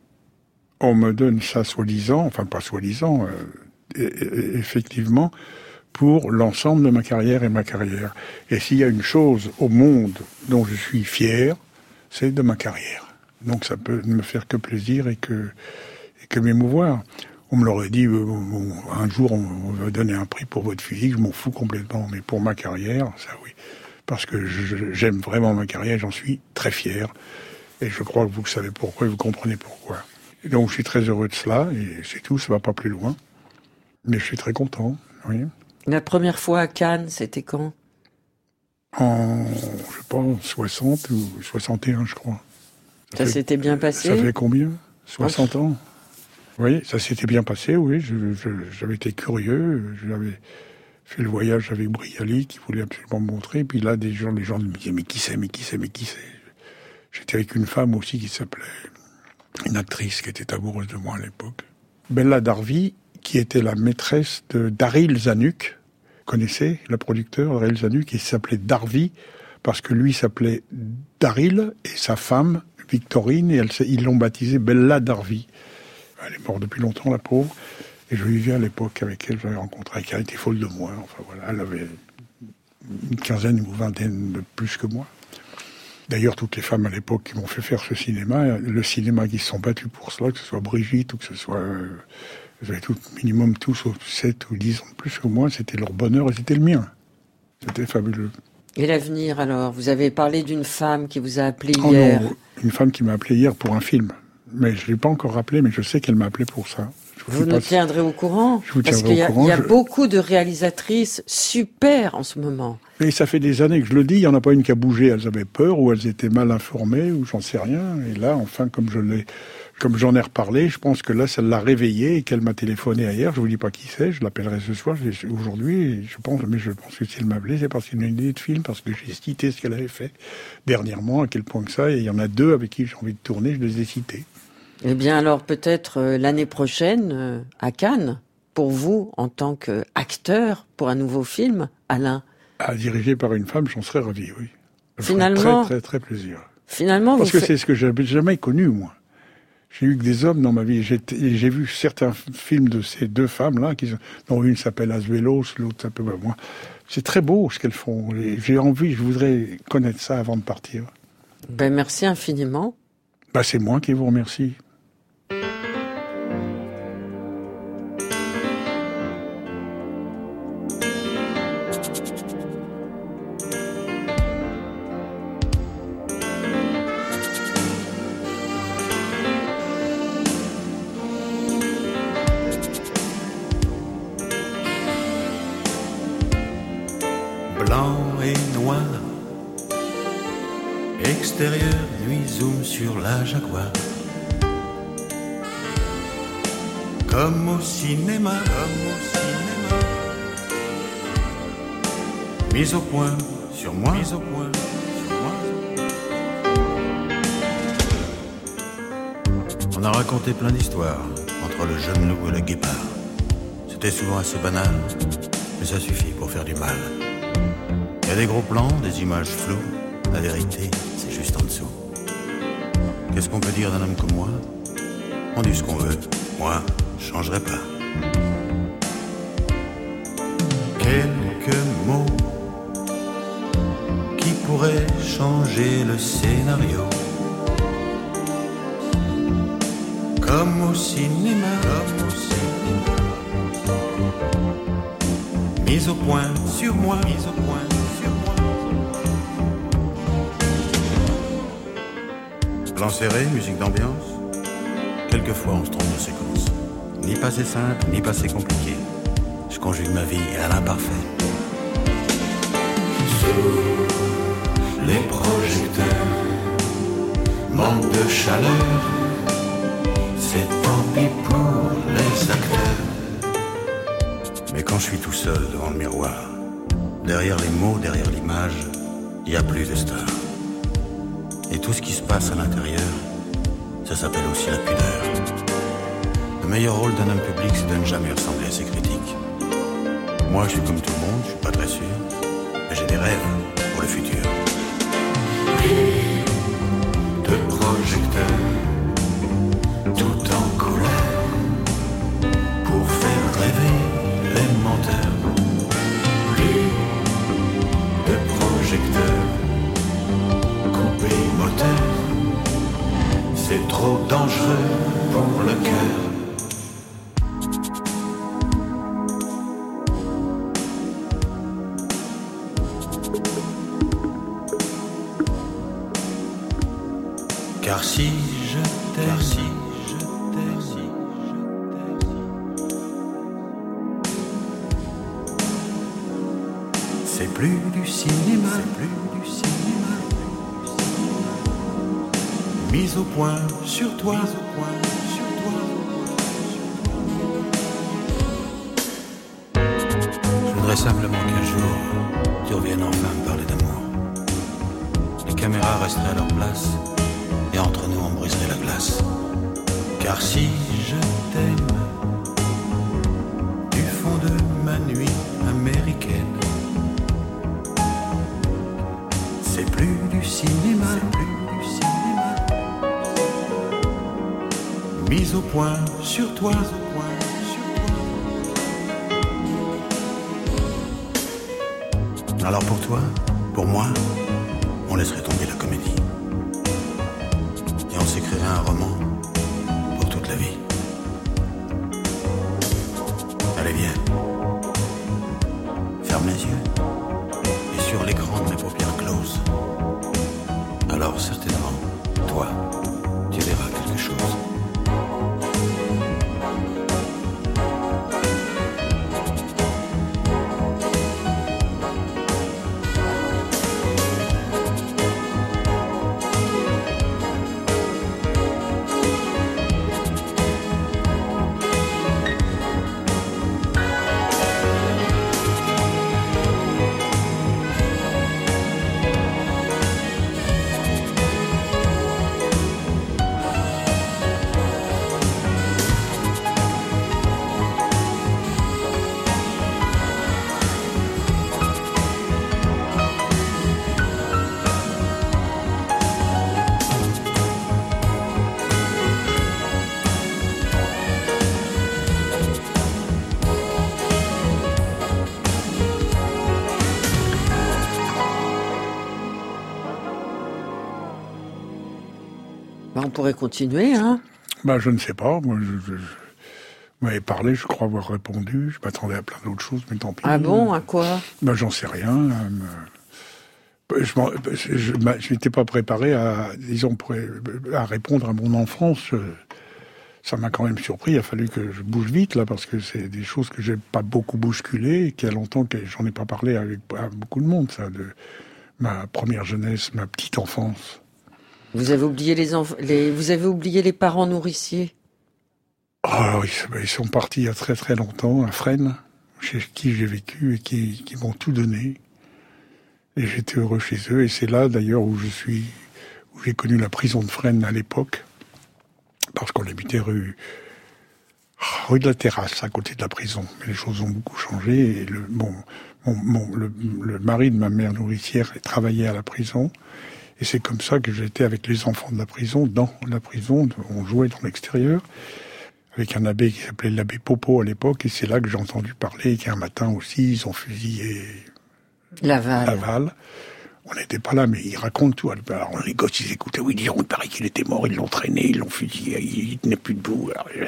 on me donne ça soi-disant, enfin pas soi-disant, euh, effectivement, pour l'ensemble de ma carrière et ma carrière. Et s'il y a une chose au monde dont je suis fier, c'est de ma carrière. Donc ça peut ne me faire que plaisir et que, et que m'émouvoir. On me l'aurait dit, euh, un jour on va donner un prix pour votre physique, je m'en fous complètement, mais pour ma carrière, ça oui. Parce que j'aime vraiment ma carrière, j'en suis très fier. Et je crois que vous savez pourquoi et vous comprenez pourquoi. Et donc je suis très heureux de cela, et c'est tout, ça va pas plus loin. Mais je suis très content, oui. La première fois à Cannes, c'était quand? En, je sais pas, 60 ou 61, je crois. Ça, s'était bien passé Ça fait combien? 60 ans? Oui, ça s'était bien passé, oui. J'avais été curieux, j'avais fait le voyage avec Briali, qui voulait absolument me montrer. Puis là, des gens, les gens me disaient, mais qui c'est, mais qui c'est, mais qui c'est? J'étais avec une femme aussi qui s'appelait une actrice qui était amoureuse de moi à l'époque. Bella Darvi, qui était la maîtresse de Daryl Zanuck. Connaissez le producteur Daryl Zanuck, qui s'appelait Darvi parce que lui s'appelait Daryl et sa femme Victorine et ils l'ont baptisée Bella Darvi. Elle est morte depuis longtemps, la pauvre. Et je vivais à l'époque avec elle, j'avais rencontré elle était folle de moi. Enfin voilà, elle avait une quinzaine ou vingtaine de plus que moi. D'ailleurs, toutes les femmes à l'époque qui m'ont fait faire ce cinéma, le cinéma qui se sont battus pour cela, que ce soit Brigitte ou que ce soit... Euh, vous tout, minimum tous 7 ou 10 ans de plus que moi, c'était leur bonheur et c'était le mien. C'était fabuleux. Et l'avenir alors? Vous avez parlé d'une femme qui vous a appelé oh hier. Non, une femme qui m'a appelé hier pour un film. Mais je ne l'ai pas encore rappelé, mais je sais qu'elle m'a appelé pour ça. Vous, vous nous tiendrez au courant Je vous Parce qu'il y a, courant, y a je... beaucoup de réalisatrices super en ce moment. Mais ça fait des années que je le dis, il n'y en a pas une qui a bougé. Elles avaient peur ou elles étaient mal informées ou j'en sais rien. Et là, enfin, comme je l'ai, comme j'en ai reparlé, je pense que là, ça l'a réveillée et qu'elle m'a téléphoné hier. Je vous dis pas qui c'est, je l'appellerai ce soir. Aujourd'hui, je pense, mais je pense que si elle m'a appelé, c'est parce qu'elle a une idée de film, parce que j'ai cité ce qu'elle avait fait dernièrement, à quel point que ça. Et il y en a deux avec qui j'ai envie de tourner, je les ai cités. Eh bien, alors peut-être euh, l'année prochaine euh, à Cannes, pour vous en tant qu'acteur pour un nouveau film, Alain. À diriger par une femme, j'en serais ravi, oui. Ça Finalement, très, très, très plaisir. Finalement, parce vous que c'est ce que j'avais jamais connu, moi. J'ai eu que des hommes dans ma vie. J'ai vu certains films de ces deux femmes-là, dont une s'appelle Azuelos, l'autre s'appelle moi. C'est très beau ce qu'elles font. J'ai envie, je voudrais connaître ça avant de partir. Ben merci infiniment. Ben, c'est moi qui vous remercie. Comme au cinéma, comme au cinéma. Mise au point sur moi, mise au point sur moi. On a raconté plein d'histoires entre le jeune loup et le guépard. C'était souvent assez banal, mais ça suffit pour faire du mal. Il y a des gros plans, des images floues. La vérité, c'est juste en dessous. Qu'est-ce qu'on peut dire d'un homme comme moi? On dit ce qu'on veut. Moi, changerai pas. Quelques mots qui pourraient changer le scénario. Comme au cinéma, comme au cinéma. Mise au point sur moi, mise au point sur moi. Plan serré, musique d'ambiance. Quelquefois on se trompe de séquence. Ni passé simple, ni passé compliqué. Je conjugue ma vie à l'imparfait. Les projecteurs, manque de chaleur. C'est tant pis pour les acteurs. Mais quand je suis tout seul devant le miroir, derrière les mots, derrière l'image, il n'y a plus de star. Et tout ce qui se passe à l'intérieur, ça s'appelle aussi la pudeur. Le meilleur rôle d'un homme public, c'est de ne jamais ressembler à ses critiques. Moi, je suis comme tout le monde, je suis pas très sûr, mais j'ai des rêves certainement, pourrait continuer, hein Bah, je ne sais pas. Moi, je, je, je- vous m'avez parlé, je crois avoir répondu. Je m'attendais à plein d'autres choses, mais tant pis. Ah bon, à quoi? Bah, j'en sais rien. euh, me- Je n'étais pas préparé à, disons, à répondre à mon enfance. euh, Ça m'a quand même surpris. Il a fallu que je bouge vite là parce que c'est des choses que j'ai pas beaucoup bousculées et qu'il y a longtemps que j'en ai pas parlé avec à beaucoup de monde. Ça, de ma première jeunesse, ma petite enfance. Vous avez oublié les, parents nourriciers? Oh, ils, sont partis il y a très très longtemps à Fresnes, chez qui j'ai vécu et qui, qui m'ont tout donné. Et j'étais heureux chez eux. Et c'est là d'ailleurs où je suis, où j'ai connu la prison de Fresnes à l'époque, parce qu'on habitait rue, de la Terrasse, à côté de la prison. Les choses ont beaucoup changé. Et bon, le mari de ma mère nourricière travaillait à la prison. Et c'est comme ça que j'étais avec les enfants de la prison, dans la prison. On jouait dans l'extérieur avec un abbé qui s'appelait l'abbé Popo à l'époque, et c'est là que j'ai entendu parler qu'un matin aussi, ils ont fusillé Laval. Laval. On n'était pas là, mais ils racontent tout. Alors, les gosses, ils écoutaient, oui, ils diront, il paraît qu'il était mort, ils l'ont traîné, ils l'ont fusillé, il, tenait plus debout. Euh,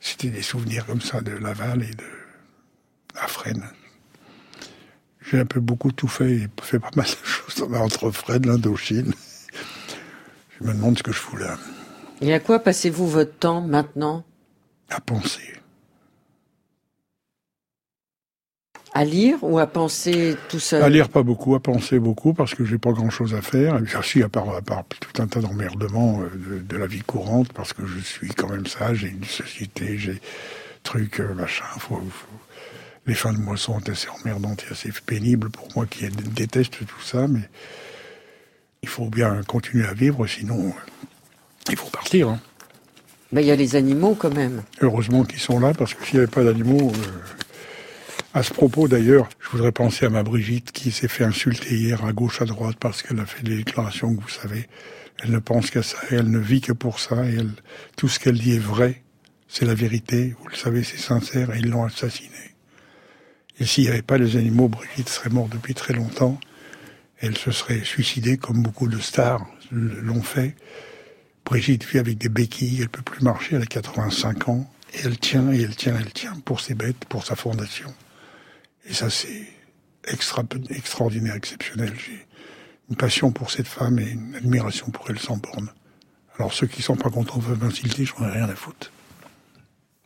C'était des souvenirs comme ça de Laval et de à Fresnes. J'ai un peu beaucoup tout fait, et fait pas mal de choses entre Fresnes, l'Indochine. Je me demande ce que je fous là. Et à quoi passez-vous votre temps maintenant? À penser. À lire ou à penser tout seul? À lire pas beaucoup, à penser beaucoup, parce que j'ai pas grand-chose à faire. Et si, à part, à part tout un tas d'emmerdements euh, de, de, la vie courante, parce que je suis quand même ça, j'ai une société, j'ai trucs, euh, machin, faut, faut... Les fins de mois sont assez emmerdantes et assez pénibles pour moi qui déteste tout ça, mais il faut bien continuer à vivre, sinon il faut partir. Hein. Mais il y a les animaux quand même. Heureusement qu'ils sont là, parce que s'il n'y avait pas d'animaux... Euh... À ce propos, d'ailleurs, je voudrais penser à ma Brigitte qui s'est fait insulter hier à gauche, à droite, parce qu'elle a fait des déclarations que vous savez. Elle ne pense qu'à ça, et elle ne vit que pour ça, et elle, tout ce qu'elle dit est vrai. C'est la vérité, vous le savez, c'est sincère, et ils l'ont assassinée. Et s'il n'y avait pas les animaux, Brigitte serait morte depuis très longtemps. Elle se serait suicidée, comme beaucoup de stars l'ont fait. Brigitte vit avec des béquilles, elle peut plus marcher, elle a 85 ans, et elle tient, et elle tient, elle tient pour ses bêtes, pour sa fondation. Et ça, c'est extra, extraordinaire, exceptionnel. J'ai une passion pour cette femme et une admiration pour elle sans borne. Alors ceux qui sont pas contents peuvent m'insulter, j'en ai rien à foutre.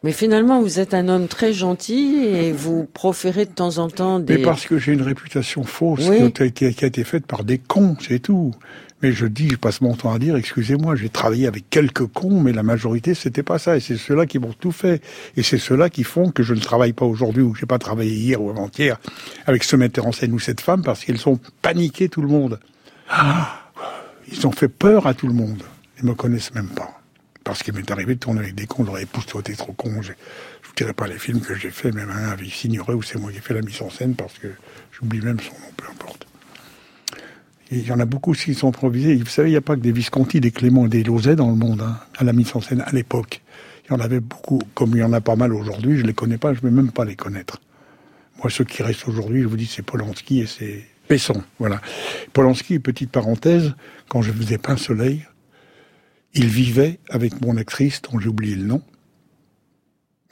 Mais finalement, vous êtes un homme très gentil et vous proférez de temps en temps des... Mais parce que j'ai une réputation fausse oui. qui, a, qui, a, été faite par des cons, c'est tout. Mais je dis, je passe mon temps à dire, excusez-moi, j'ai travaillé avec quelques cons, mais la majorité, c'était pas ça. Et c'est ceux-là qui m'ont tout fait. Et c'est ceux-là qui font que je ne travaille pas aujourd'hui ou que j'ai pas travaillé hier ou avant-hier avec ce metteur en scène ou cette femme parce qu'ils ont paniqué tout le monde. Ah, ils ont fait peur à tout le monde. Ils me connaissent même pas. Parce qu'il m'est arrivé de tourner avec des cons, j'aurais pousse, toi t'es trop con. Je vous dirai pas les films que j'ai fait, même un avec Signoret où c'est moi qui ai fait la mise en scène parce que j'oublie même son nom, peu importe. Il y en a beaucoup qui sont improvisés. Vous savez, il n'y a pas que des Visconti, des Clément et des Lauzet dans le monde, hein, à la mise en scène, à l'époque. Il y en avait beaucoup, comme il y en a pas mal aujourd'hui, je les connais pas, je ne vais même pas les connaître. Moi, ceux qui restent aujourd'hui, je vous dis, c'est Polanski et c'est Besson, voilà. Polanski, petite parenthèse, quand je faisais Pain Soleil, il vivait avec mon actrice, dont j'ai oublié le nom.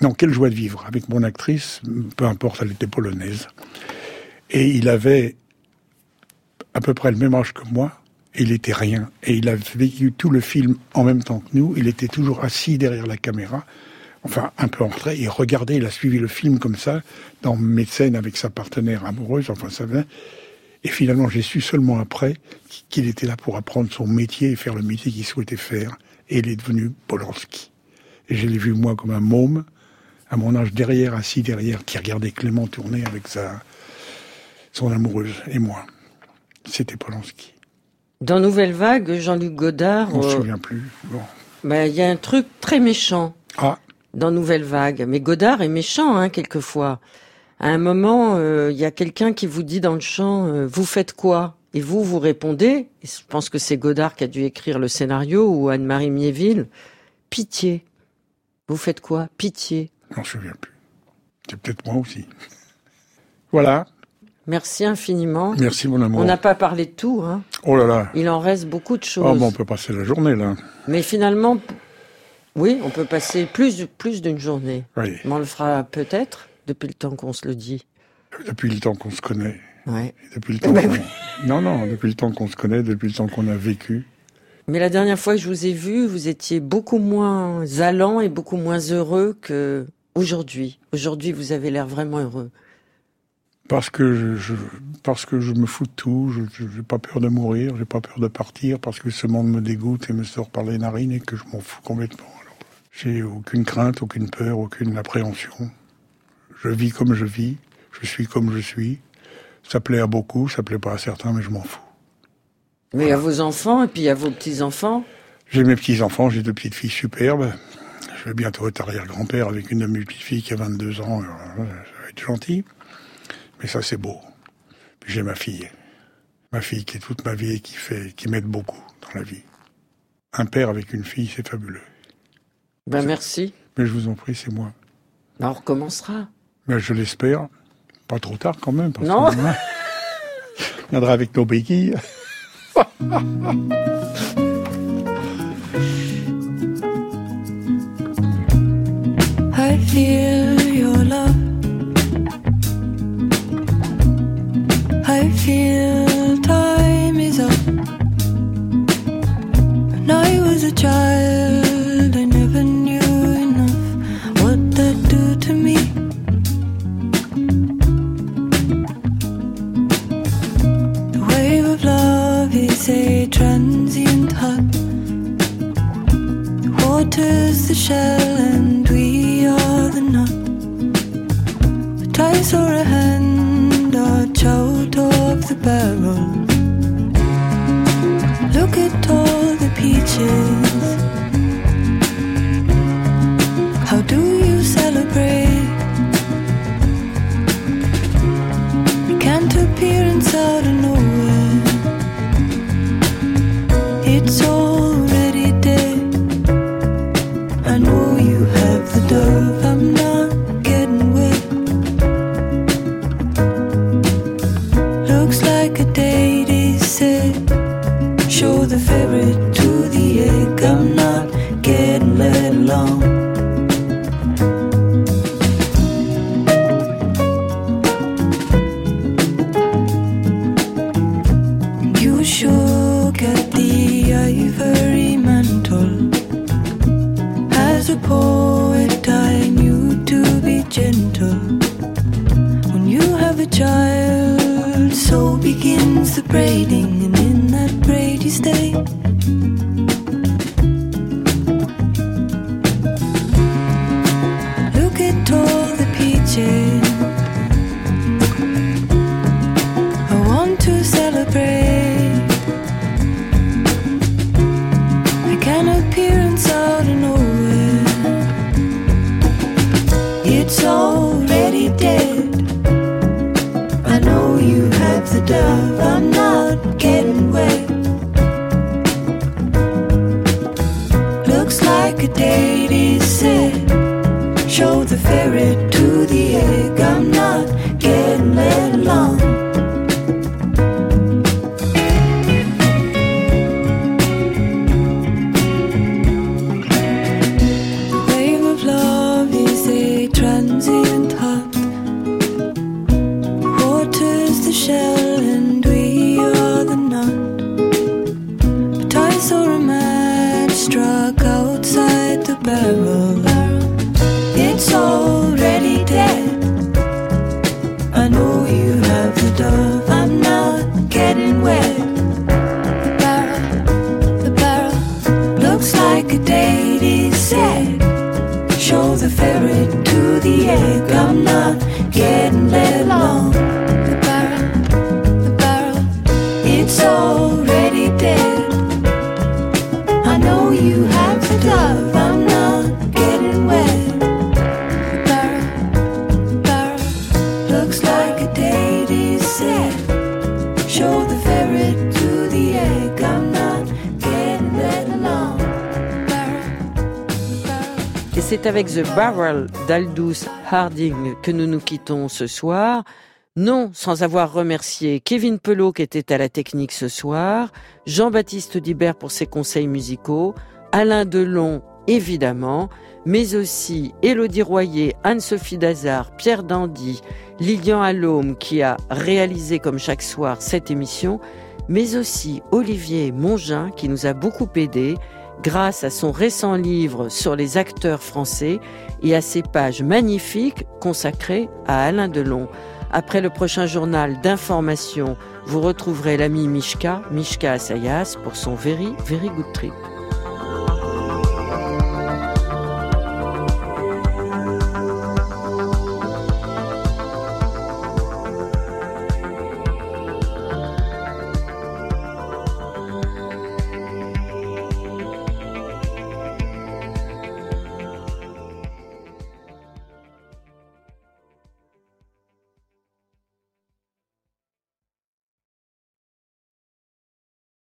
Non, quelle joie de vivre avec mon actrice, peu importe, elle était polonaise. Et il avait à peu près le même âge que moi, et il était rien. Et il a vécu tout le film en même temps que nous. Il était toujours assis derrière la caméra, enfin un peu en retrait. Il regardait, il a suivi le film comme ça, dans mes scènes avec sa partenaire amoureuse, enfin ça va. Et finalement, j'ai su seulement après qu'il était là pour apprendre son métier et faire le métier qu'il souhaitait faire. Et il est devenu Polanski. Et je l'ai vu, moi, comme un môme, à mon âge, derrière, assis derrière, qui regardait Clément tourner avec sa, son amoureuse et moi. C'était Polanski. Dans Nouvelle Vague, Jean-Luc Godard... On ne euh, se souvient plus. Bon. Ben, il y a un truc très méchant ah. dans Nouvelle Vague. Mais Godard est méchant, hein, quelquefois. À un moment, il euh, y a quelqu'un qui vous dit dans le champ euh, Vous faites quoi ?⁇ Et vous, vous répondez, et je pense que c'est Godard qui a dû écrire le scénario, ou Anne-Marie Miéville, Pitié. Vous faites quoi? Pitié. Je m'en souviens plus. C'est peut-être moi aussi. voilà. Merci infiniment. Merci mon amour. On n'a pas parlé de tout. Hein. Oh là là. Il en reste beaucoup de choses. Oh, bon, on peut passer la journée là. Mais finalement, oui, on peut passer plus, plus d'une journée. Oui. Mais on le fera peut-être depuis le temps qu'on se le dit. Depuis le temps qu'on se connaît. Ouais. Depuis le temps Ben qu'on... Non, non, depuis le temps qu'on se connaît, depuis le temps qu'on a vécu. Mais la dernière fois que je vous ai vu, vous étiez beaucoup moins allant et beaucoup moins heureux que aujourd'hui. Aujourd'hui, vous avez l'air vraiment heureux. Parce que je, je, parce que je me fous de tout, je n'ai pas peur de mourir, j'ai pas peur de partir, parce que ce monde me dégoûte et me sort par les narines et que je m'en fous complètement. J'ai aucune crainte, aucune peur, aucune appréhension. Je vis comme je vis, je suis comme je suis. Ça plaît à beaucoup, ça plaît pas à certains, mais je m'en fous. Mais à vos enfants et puis à vos petits-enfants J'ai mes petits-enfants, j'ai deux petites filles superbes. Je vais bientôt être arrière-grand-père avec une de mes petites filles qui a 22 ans, ça va être gentil. Mais ça, c'est beau. Puis j'ai ma fille. Ma fille qui est toute ma vie et qui fait, qui m'aide beaucoup dans la vie. Un père avec une fille, c'est fabuleux. Ben merci. Mais je vous en prie, c'est moi. Ben, on recommencera. Ben, je l'espère. Pas trop tard quand même. Parce non. Que, hein, on viendra avec nos béquilles. I feel barrel. Look at all the peaches. Have a child, so begins the braiding, and in that braid you stay. Like set. Show the ferret to the egg. I'm not getting let along. C'est avec The Barrel d'Aldous Harding que nous nous quittons ce soir. Non, sans avoir remercié Kevin Pelot qui était à la technique ce soir, Jean-Baptiste Dibert pour ses conseils musicaux, Alain Delon évidemment, mais aussi Élodie Royer, Anne-Sophie Dazard, Pierre Dandy, Lilian Allôme qui a réalisé comme chaque soir cette émission, mais aussi Olivier Mongin qui nous a beaucoup aidé grâce à son récent livre sur les acteurs français et à ses pages magnifiques consacrées à Alain Delon. Après le prochain journal d'information, vous retrouverez l'ami Mishka, Mishka Assayas, pour son Very, Very Good Trip.